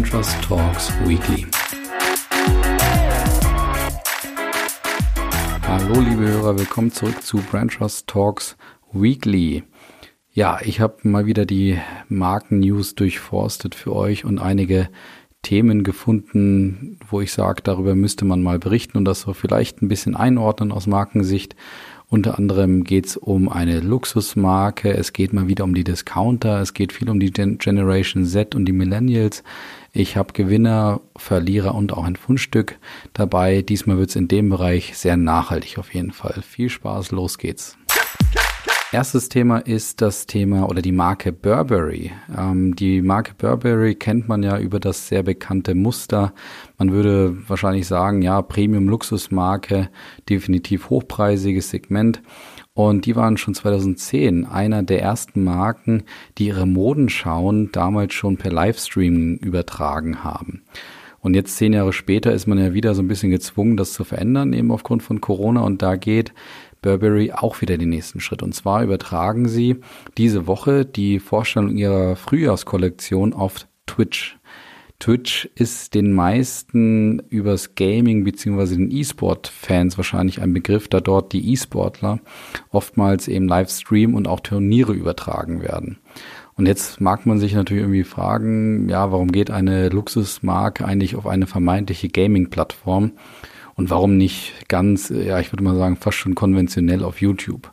Trust Talks Weekly. Hallo liebe Hörer, willkommen zurück zu Brand Trust Talks Weekly. Ja, ich habe mal wieder die Marken-News durchforstet für euch und einige Themen gefunden, wo ich sage, darüber müsste man mal berichten und das so vielleicht ein bisschen einordnen aus Markensicht. Unter anderem geht es um eine Luxusmarke, es geht mal wieder um die Discounter, es geht viel um die Gen Generation Z und die Millennials. Ich habe Gewinner, Verlierer und auch ein Fundstück dabei. Diesmal wird es in dem Bereich sehr nachhaltig auf jeden Fall. Viel Spaß, los geht's. Erstes Thema ist das Thema oder die Marke Burberry. Ähm, die Marke Burberry kennt man ja über das sehr bekannte Muster. Man würde wahrscheinlich sagen, ja, Premium-Luxusmarke, definitiv hochpreisiges Segment. Und die waren schon 2010 einer der ersten Marken, die ihre Modenschauen damals schon per Livestream übertragen haben. Und jetzt zehn Jahre später ist man ja wieder so ein bisschen gezwungen, das zu verändern, eben aufgrund von Corona. Und da geht Burberry auch wieder den nächsten Schritt. Und zwar übertragen sie diese Woche die Vorstellung ihrer Frühjahrskollektion auf Twitch. Twitch ist den meisten übers Gaming beziehungsweise den E-Sport-Fans wahrscheinlich ein Begriff, da dort die E-Sportler oftmals eben Livestream und auch Turniere übertragen werden. Und jetzt mag man sich natürlich irgendwie fragen, ja, warum geht eine Luxusmarke eigentlich auf eine vermeintliche Gaming-Plattform? Und warum nicht ganz, ja, ich würde mal sagen, fast schon konventionell auf YouTube?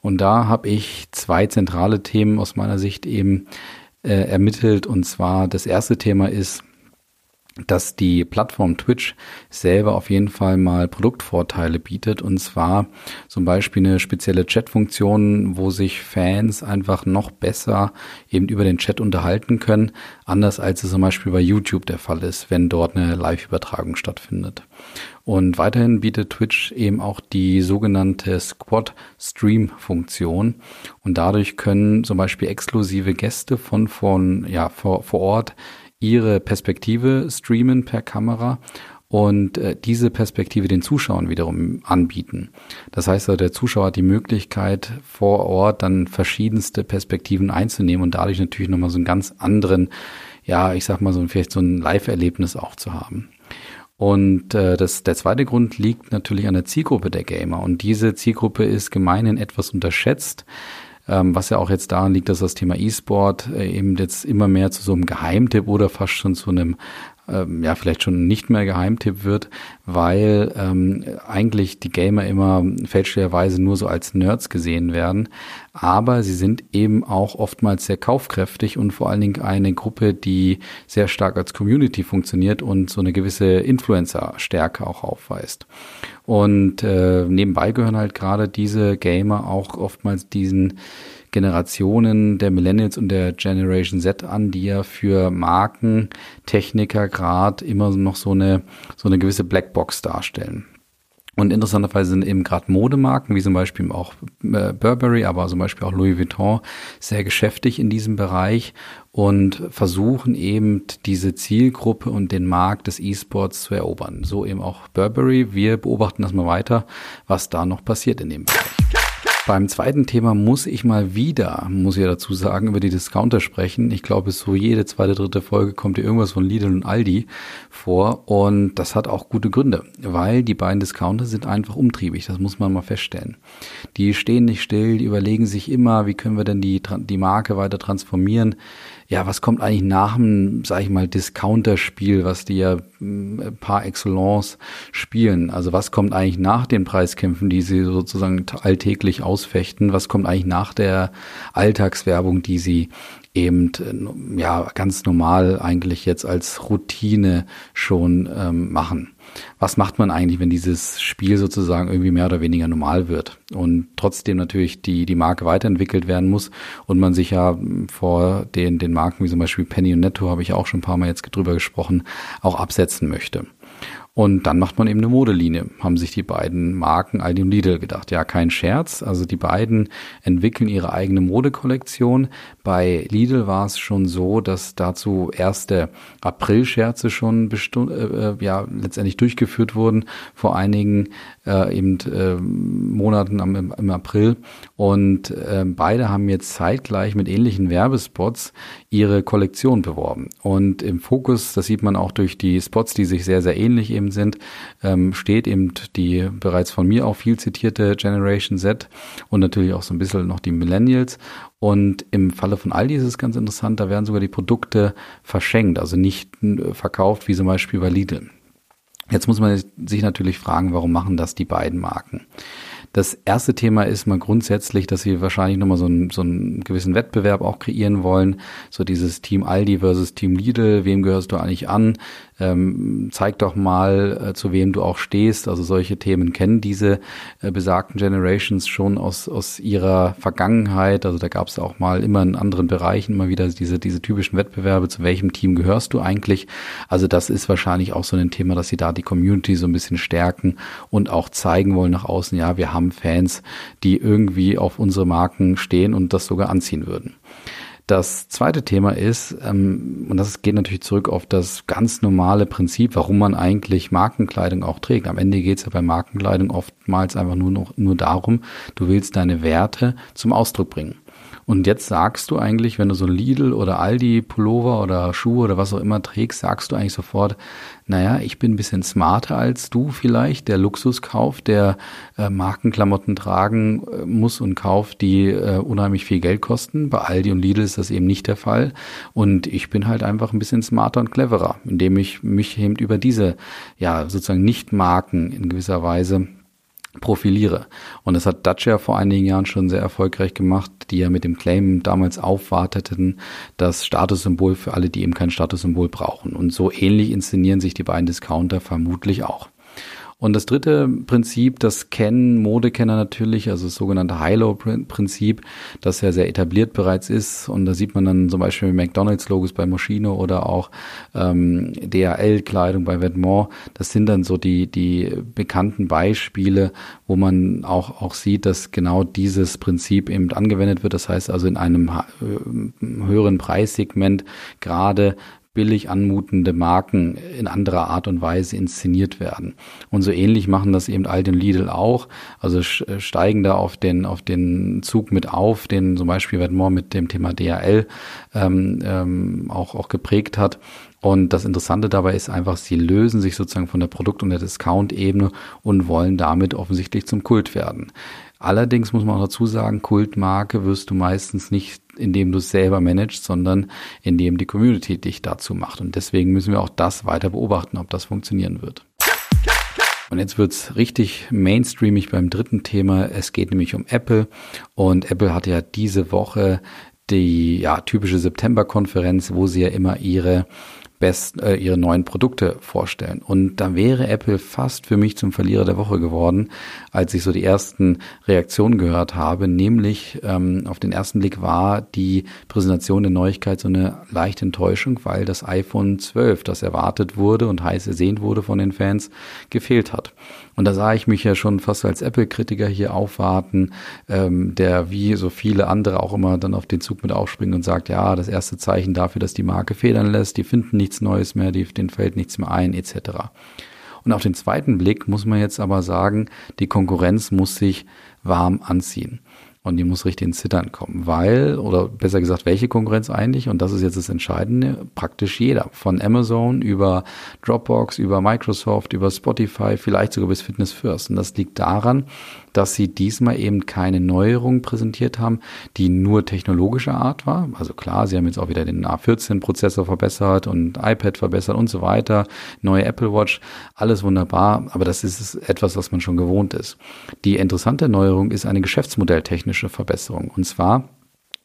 Und da habe ich zwei zentrale Themen aus meiner Sicht eben äh, ermittelt. Und zwar das erste Thema ist, dass die Plattform Twitch selber auf jeden Fall mal Produktvorteile bietet. Und zwar zum Beispiel eine spezielle Chatfunktion, wo sich Fans einfach noch besser eben über den Chat unterhalten können, anders als es zum Beispiel bei YouTube der Fall ist, wenn dort eine Live-Übertragung stattfindet. Und weiterhin bietet Twitch eben auch die sogenannte Squad Stream Funktion und dadurch können zum Beispiel exklusive Gäste von von ja vor, vor Ort ihre Perspektive streamen per Kamera und äh, diese Perspektive den Zuschauern wiederum anbieten. Das heißt, also, der Zuschauer hat die Möglichkeit, vor Ort dann verschiedenste Perspektiven einzunehmen und dadurch natürlich nochmal so einen ganz anderen, ja, ich sag mal so vielleicht so ein Live-Erlebnis auch zu haben. Und äh, das, der zweite Grund liegt natürlich an der Zielgruppe der Gamer. Und diese Zielgruppe ist gemeinhin etwas unterschätzt ähm, was ja auch jetzt daran liegt, dass das Thema E-Sport äh, eben jetzt immer mehr zu so einem Geheimtipp oder fast schon zu einem ähm, ja vielleicht schon nicht mehr Geheimtipp wird, weil ähm, eigentlich die Gamer immer fälschlicherweise nur so als Nerds gesehen werden, aber sie sind eben auch oftmals sehr kaufkräftig und vor allen Dingen eine Gruppe, die sehr stark als Community funktioniert und so eine gewisse Influencer-Stärke auch aufweist. Und äh, nebenbei gehören halt gerade diese Gamer auch oftmals diesen Generationen der Millennials und der Generation Z an, die ja für Markentechniker gerade immer noch so eine, so eine gewisse Blackbox darstellen. Und interessanterweise sind eben gerade Modemarken, wie zum Beispiel auch äh, Burberry, aber zum Beispiel auch Louis Vuitton, sehr geschäftig in diesem Bereich und versuchen eben diese Zielgruppe und den Markt des E-Sports zu erobern. So eben auch Burberry. Wir beobachten das mal weiter, was da noch passiert in dem Bereich. Beim zweiten Thema muss ich mal wieder, muss ich ja dazu sagen, über die Discounter sprechen. Ich glaube, so jede zweite, dritte Folge kommt hier irgendwas von Lidl und Aldi vor. Und das hat auch gute Gründe, weil die beiden Discounter sind einfach umtriebig. Das muss man mal feststellen. Die stehen nicht still, die überlegen sich immer, wie können wir denn die, die Marke weiter transformieren ja, was kommt eigentlich nach dem, sag ich mal, Discounter-Spiel, was die ja äh, par excellence spielen? Also was kommt eigentlich nach den Preiskämpfen, die sie sozusagen alltäglich ausfechten? Was kommt eigentlich nach der Alltagswerbung, die sie eben ja ganz normal eigentlich jetzt als Routine schon ähm, machen. Was macht man eigentlich, wenn dieses Spiel sozusagen irgendwie mehr oder weniger normal wird und trotzdem natürlich die die Marke weiterentwickelt werden muss und man sich ja vor den den Marken wie zum Beispiel Penny und Netto habe ich auch schon ein paar Mal jetzt drüber gesprochen auch absetzen möchte. Und dann macht man eben eine Modelinie, haben sich die beiden Marken Aldi und Lidl gedacht. Ja, kein Scherz. Also die beiden entwickeln ihre eigene Modekollektion. Bei Lidl war es schon so, dass dazu erste April-Scherze schon äh, äh, ja, letztendlich durchgeführt wurden vor einigen äh, eben äh, Monaten am, im April. Und äh, beide haben jetzt zeitgleich mit ähnlichen Werbespots ihre Kollektion beworben. Und im Fokus, das sieht man auch durch die Spots, die sich sehr, sehr ähnlich eben sind, ähm, steht eben die bereits von mir auch viel zitierte Generation Z und natürlich auch so ein bisschen noch die Millennials. Und im Falle von Aldi ist es ganz interessant, da werden sogar die Produkte verschenkt, also nicht äh, verkauft wie zum Beispiel bei Lidl. Jetzt muss man sich natürlich fragen, warum machen das die beiden Marken? Das erste Thema ist mal grundsätzlich, dass sie wahrscheinlich nochmal so einen, so einen gewissen Wettbewerb auch kreieren wollen. So dieses Team Aldi versus Team Lidl, wem gehörst du eigentlich an? Ähm, zeig doch mal, äh, zu wem du auch stehst. Also solche Themen kennen diese äh, besagten Generations schon aus, aus ihrer Vergangenheit. Also da gab es auch mal immer in anderen Bereichen immer wieder diese, diese typischen Wettbewerbe, zu welchem Team gehörst du eigentlich? Also das ist wahrscheinlich auch so ein Thema, dass sie da die Community so ein bisschen stärken und auch zeigen wollen nach außen, ja, wir haben haben Fans, die irgendwie auf unsere Marken stehen und das sogar anziehen würden. Das zweite Thema ist, ähm, und das geht natürlich zurück auf das ganz normale Prinzip, warum man eigentlich Markenkleidung auch trägt. Am Ende geht es ja bei Markenkleidung oftmals einfach nur noch nur darum, du willst deine Werte zum Ausdruck bringen. Und jetzt sagst du eigentlich, wenn du so Lidl oder Aldi Pullover oder Schuhe oder was auch immer trägst, sagst du eigentlich sofort, naja, ich bin ein bisschen smarter als du vielleicht, der Luxus kauft, der äh, Markenklamotten tragen äh, muss und kauft, die äh, unheimlich viel Geld kosten. Bei Aldi und Lidl ist das eben nicht der Fall. Und ich bin halt einfach ein bisschen smarter und cleverer, indem ich mich eben über diese, ja, sozusagen Nicht-Marken in gewisser Weise profiliere. Und das hat Dacia vor einigen Jahren schon sehr erfolgreich gemacht, die ja mit dem Claim damals aufwarteten, das Statussymbol für alle, die eben kein Statussymbol brauchen. Und so ähnlich inszenieren sich die beiden Discounter vermutlich auch. Und das dritte Prinzip, das kennen Modekenner natürlich, also das sogenannte High-Low-Prinzip, das ja sehr etabliert bereits ist. Und da sieht man dann zum Beispiel McDonalds-Logos bei Moschino oder auch ähm, DHL-Kleidung bei Vetements. Das sind dann so die, die bekannten Beispiele, wo man auch, auch sieht, dass genau dieses Prinzip eben angewendet wird. Das heißt also in einem äh, höheren Preissegment gerade billig anmutende Marken in anderer Art und Weise inszeniert werden. Und so ähnlich machen das eben Aldi und Lidl auch. Also äh, steigen da auf den, auf den Zug mit auf, den zum Beispiel Vetements mit dem Thema DHL ähm, ähm, auch, auch geprägt hat. Und das Interessante dabei ist einfach, sie lösen sich sozusagen von der Produkt- und der Discount-Ebene und wollen damit offensichtlich zum Kult werden. Allerdings muss man auch dazu sagen, Kultmarke wirst du meistens nicht, indem du es selber managst, sondern indem die Community dich dazu macht. Und deswegen müssen wir auch das weiter beobachten, ob das funktionieren wird. Und jetzt wird's richtig mainstreamig beim dritten Thema. Es geht nämlich um Apple. Und Apple hatte ja diese Woche die ja, typische September-Konferenz, wo sie ja immer ihre best, äh, ihre neuen Produkte vorstellen. Und da wäre Apple fast für mich zum Verlierer der Woche geworden, als ich so die ersten Reaktionen gehört habe. Nämlich ähm, auf den ersten Blick war die Präsentation der Neuigkeit so eine leichte Enttäuschung, weil das iPhone 12, das erwartet wurde und heiß ersehnt wurde von den Fans, gefehlt hat. Und da sah ich mich ja schon fast als Apple-Kritiker hier aufwarten, ähm, der wie so viele andere auch immer dann auf den Zug mit aufspringt und sagt, ja, das erste Zeichen dafür, dass die Marke federn lässt, die finden nichts Neues mehr, die, denen fällt nichts mehr ein, etc. Und auf den zweiten Blick muss man jetzt aber sagen, die Konkurrenz muss sich warm anziehen. Und die muss richtig ins Zittern kommen, weil, oder besser gesagt, welche Konkurrenz eigentlich? Und das ist jetzt das Entscheidende, praktisch jeder. Von Amazon über Dropbox, über Microsoft, über Spotify, vielleicht sogar bis Fitness First. Und das liegt daran, dass sie diesmal eben keine Neuerung präsentiert haben, die nur technologischer Art war. Also klar, sie haben jetzt auch wieder den A14-Prozessor verbessert und iPad verbessert und so weiter, neue Apple Watch, alles wunderbar, aber das ist etwas, was man schon gewohnt ist. Die interessante Neuerung ist eine geschäftsmodelltechnische Verbesserung und zwar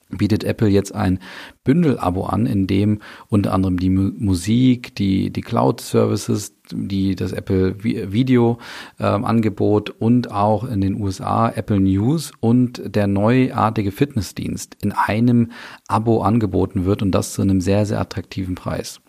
bietet Apple jetzt ein Bündel-Abo an, in dem unter anderem die Musik, die, die Cloud-Services, die das Apple Video äh, Angebot und auch in den USA Apple News und der neuartige Fitnessdienst in einem Abo angeboten wird und das zu einem sehr, sehr attraktiven Preis.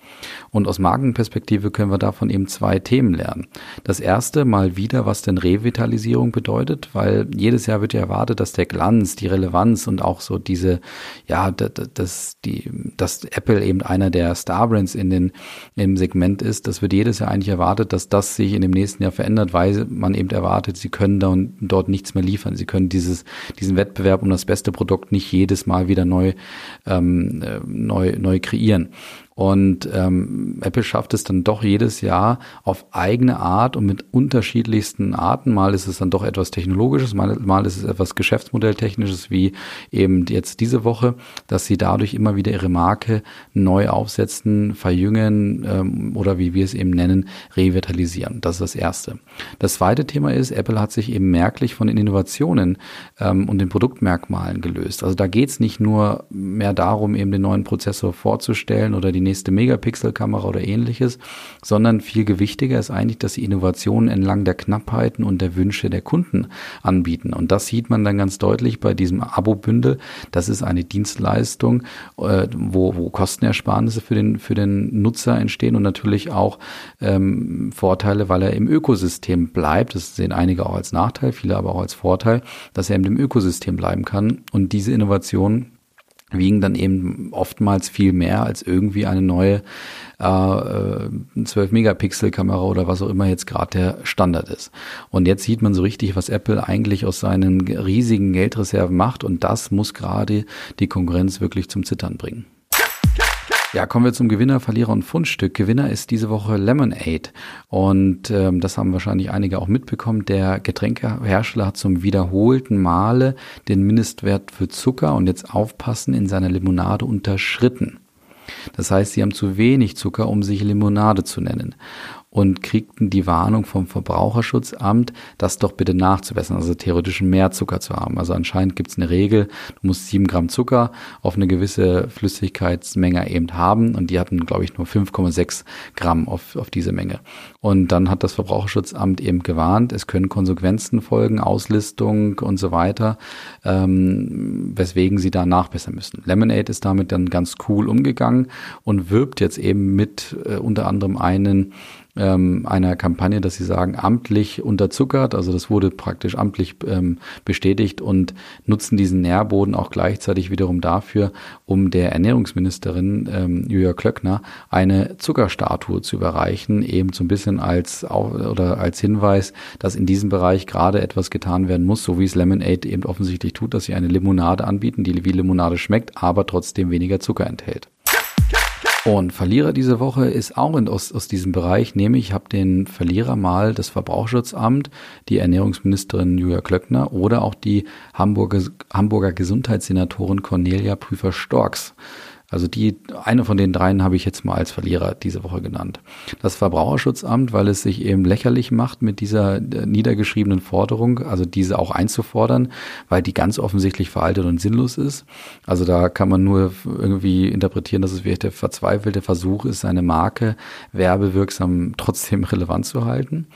Und aus Markenperspektive können wir davon eben zwei Themen lernen. Das erste mal wieder, was denn Revitalisierung bedeutet, weil jedes Jahr wird ja erwartet, dass der Glanz, die Relevanz und auch so diese, ja, dass, die, dass Apple eben einer der Starbrands in den, im Segment ist. Das wird jedes Jahr eigentlich erwartet, dass das sich in dem nächsten Jahr verändert, weil man eben erwartet, sie können da und dort nichts mehr liefern. Sie können dieses, diesen Wettbewerb um das beste Produkt nicht jedes Mal wieder neu, ähm, äh, neu, neu kreieren. Und ähm, Apple schafft es dann doch jedes Jahr auf eigene Art und mit unterschiedlichsten Arten. Mal ist es dann doch etwas Technologisches, mal, mal ist es etwas Geschäftsmodelltechnisches, wie eben jetzt diese Woche, dass sie dadurch immer wieder ihre Marke neu aufsetzen, verjüngen ähm, oder wie wir es eben nennen, revitalisieren. Das ist das Erste. Das zweite Thema ist, Apple hat sich eben merklich von den Innovationen ähm, und den Produktmerkmalen gelöst. Also da geht es nicht nur mehr darum, eben den neuen Prozessor vorzustellen oder die nächste Megapixel-Kamera oder ähnliches, sondern viel gewichtiger ist eigentlich, dass sie Innovationen entlang der Knappheiten und der Wünsche der Kunden anbieten. Und das sieht man dann ganz deutlich bei diesem Abo-Bündel. Das ist eine Dienstleistung, äh, wo, wo Kostenersparnisse für den, für den Nutzer entstehen und natürlich auch ähm, Vorteile, weil er im Ökosystem bleibt. Das sehen einige auch als Nachteil, viele aber auch als Vorteil, dass er in dem Ökosystem bleiben kann. Und diese Innovation wiegen dann eben oftmals viel mehr als irgendwie eine neue äh, 12 Megapixel Kamera oder was auch immer jetzt gerade der Standard ist. Und jetzt sieht man so richtig, was Apple eigentlich aus seinen riesigen Geldreserven macht und das muss gerade die Konkurrenz wirklich zum Zittern bringen. Ja, kommen wir zum Gewinner, Verlierer und Fundstück. Gewinner ist diese Woche Lemonade. Und ähm, das haben wahrscheinlich einige auch mitbekommen. Der Getränkehersteller hat zum wiederholten Male den Mindestwert für Zucker und jetzt aufpassen in seiner Limonade unterschritten. Das heißt, sie haben zu wenig Zucker, um sich Limonade zu nennen und kriegten die Warnung vom Verbraucherschutzamt, das doch bitte nachzubessern, also theoretisch mehr Zucker zu haben. Also anscheinend gibt es eine Regel, du musst sieben Gramm Zucker auf eine gewisse Flüssigkeitsmenge eben haben und die hatten, glaube ich, nur 5,6 Gramm auf, auf diese Menge. Und dann hat das Verbraucherschutzamt eben gewarnt, es können Konsequenzen folgen, Auslistung und so weiter, ähm, weswegen sie da nachbessern müssen. Lemonade ist damit dann ganz cool umgegangen und wirbt jetzt eben mit äh, unter anderem einen ähm, einer Kampagne, dass sie sagen, amtlich unterzuckert, also das wurde praktisch amtlich ähm, bestätigt und nutzen diesen Nährboden auch gleichzeitig wiederum dafür, um der Ernährungsministerin ähm, Julia Klöckner eine Zuckerstatue zu überreichen, eben so ein bisschen als oder als Hinweis, dass in diesem Bereich gerade etwas getan werden muss, so wie es Lemonade eben offensichtlich tut, dass sie eine Limonade anbieten, die wie Limonade schmeckt, aber trotzdem weniger Zucker enthält. Und Verlierer diese Woche ist auch in, aus, aus diesem Bereich, nämlich ich habe den Verlierer mal das Verbraucherschutzamt, die Ernährungsministerin Julia Klöckner oder auch die Hamburger, Hamburger Gesundheitssenatorin Cornelia Prüfer-Storks. Also die, eine von den dreien habe ich jetzt mal als Verlierer diese Woche genannt. Das Verbraucherschutzamt, weil es sich eben lächerlich macht mit dieser äh, niedergeschriebenen Forderung, also diese auch einzufordern, weil die ganz offensichtlich veraltet und sinnlos ist. Also da kann man nur irgendwie interpretieren, dass es vielleicht der verzweifelte Versuch ist, seine Marke werbewirksam trotzdem relevant zu halten.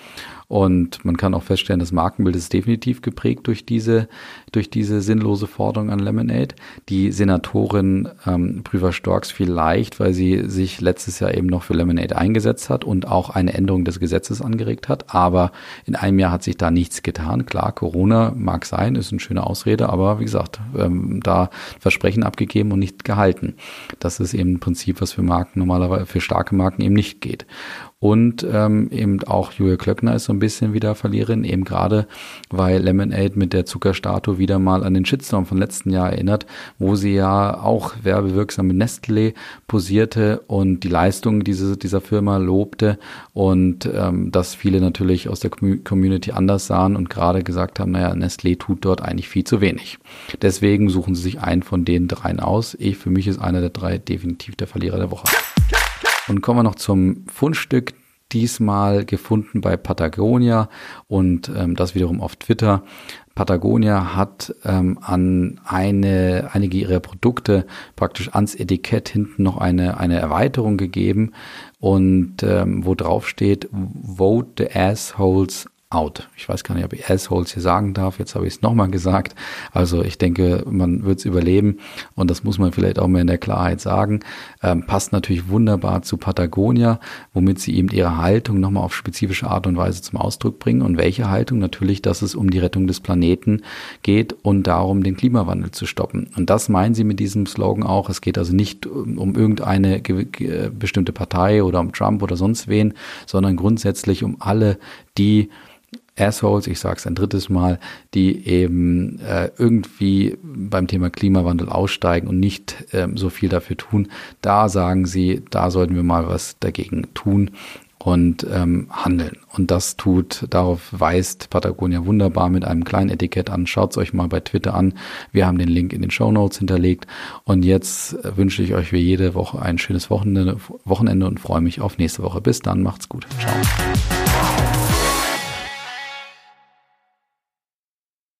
Und man kann auch feststellen, das Markenbild ist definitiv geprägt durch diese, durch diese sinnlose Forderung an Lemonade. Die Senatorin ähm, Prüfer Storks vielleicht, weil sie sich letztes Jahr eben noch für Lemonade eingesetzt hat und auch eine Änderung des Gesetzes angeregt hat. Aber in einem Jahr hat sich da nichts getan. Klar, Corona mag sein, ist eine schöne Ausrede, aber wie gesagt, ähm, da Versprechen abgegeben und nicht gehalten. Das ist eben ein Prinzip, was für Marken normalerweise, für starke Marken eben nicht geht. Und ähm, eben auch Julia Klöckner ist so ein bisschen wieder Verliererin, eben gerade weil Lemonade mit der Zuckerstatue wieder mal an den Shitstorm von letzten Jahr erinnert, wo sie ja auch werbewirksam mit Nestlé posierte und die Leistungen diese, dieser Firma lobte und ähm, dass viele natürlich aus der Community anders sahen und gerade gesagt haben, naja, Nestlé tut dort eigentlich viel zu wenig. Deswegen suchen sie sich einen von den dreien aus. Ich, für mich ist einer der drei definitiv der Verlierer der Woche. Und kommen wir noch zum Fundstück diesmal gefunden bei Patagonia und ähm, das wiederum auf Twitter. Patagonia hat ähm, an eine, einige ihrer Produkte praktisch ans Etikett hinten noch eine, eine Erweiterung gegeben und ähm, wo drauf steht, Vote the Assholes out. Ich weiß gar nicht, ob ich Assholes hier sagen darf. Jetzt habe ich es nochmal gesagt. Also ich denke, man wird es überleben und das muss man vielleicht auch mal in der Klarheit sagen. Ähm, passt natürlich wunderbar zu Patagonia, womit sie eben ihre Haltung nochmal auf spezifische Art und Weise zum Ausdruck bringen. Und welche Haltung? Natürlich, dass es um die Rettung des Planeten geht und darum, den Klimawandel zu stoppen. Und das meinen sie mit diesem Slogan auch. Es geht also nicht um, um irgendeine bestimmte Partei oder um Trump oder sonst wen, sondern grundsätzlich um alle, die Assholes, ich sage es ein drittes Mal, die eben äh, irgendwie beim Thema Klimawandel aussteigen und nicht ähm, so viel dafür tun. Da sagen sie, da sollten wir mal was dagegen tun und ähm, handeln. Und das tut, darauf weist Patagonia wunderbar mit einem kleinen Etikett an. Schaut es euch mal bei Twitter an. Wir haben den Link in den Show Notes hinterlegt. Und jetzt äh, wünsche ich euch wie jede Woche ein schönes Wochenende, Wochenende und freue mich auf nächste Woche. Bis dann, macht's gut. Ciao.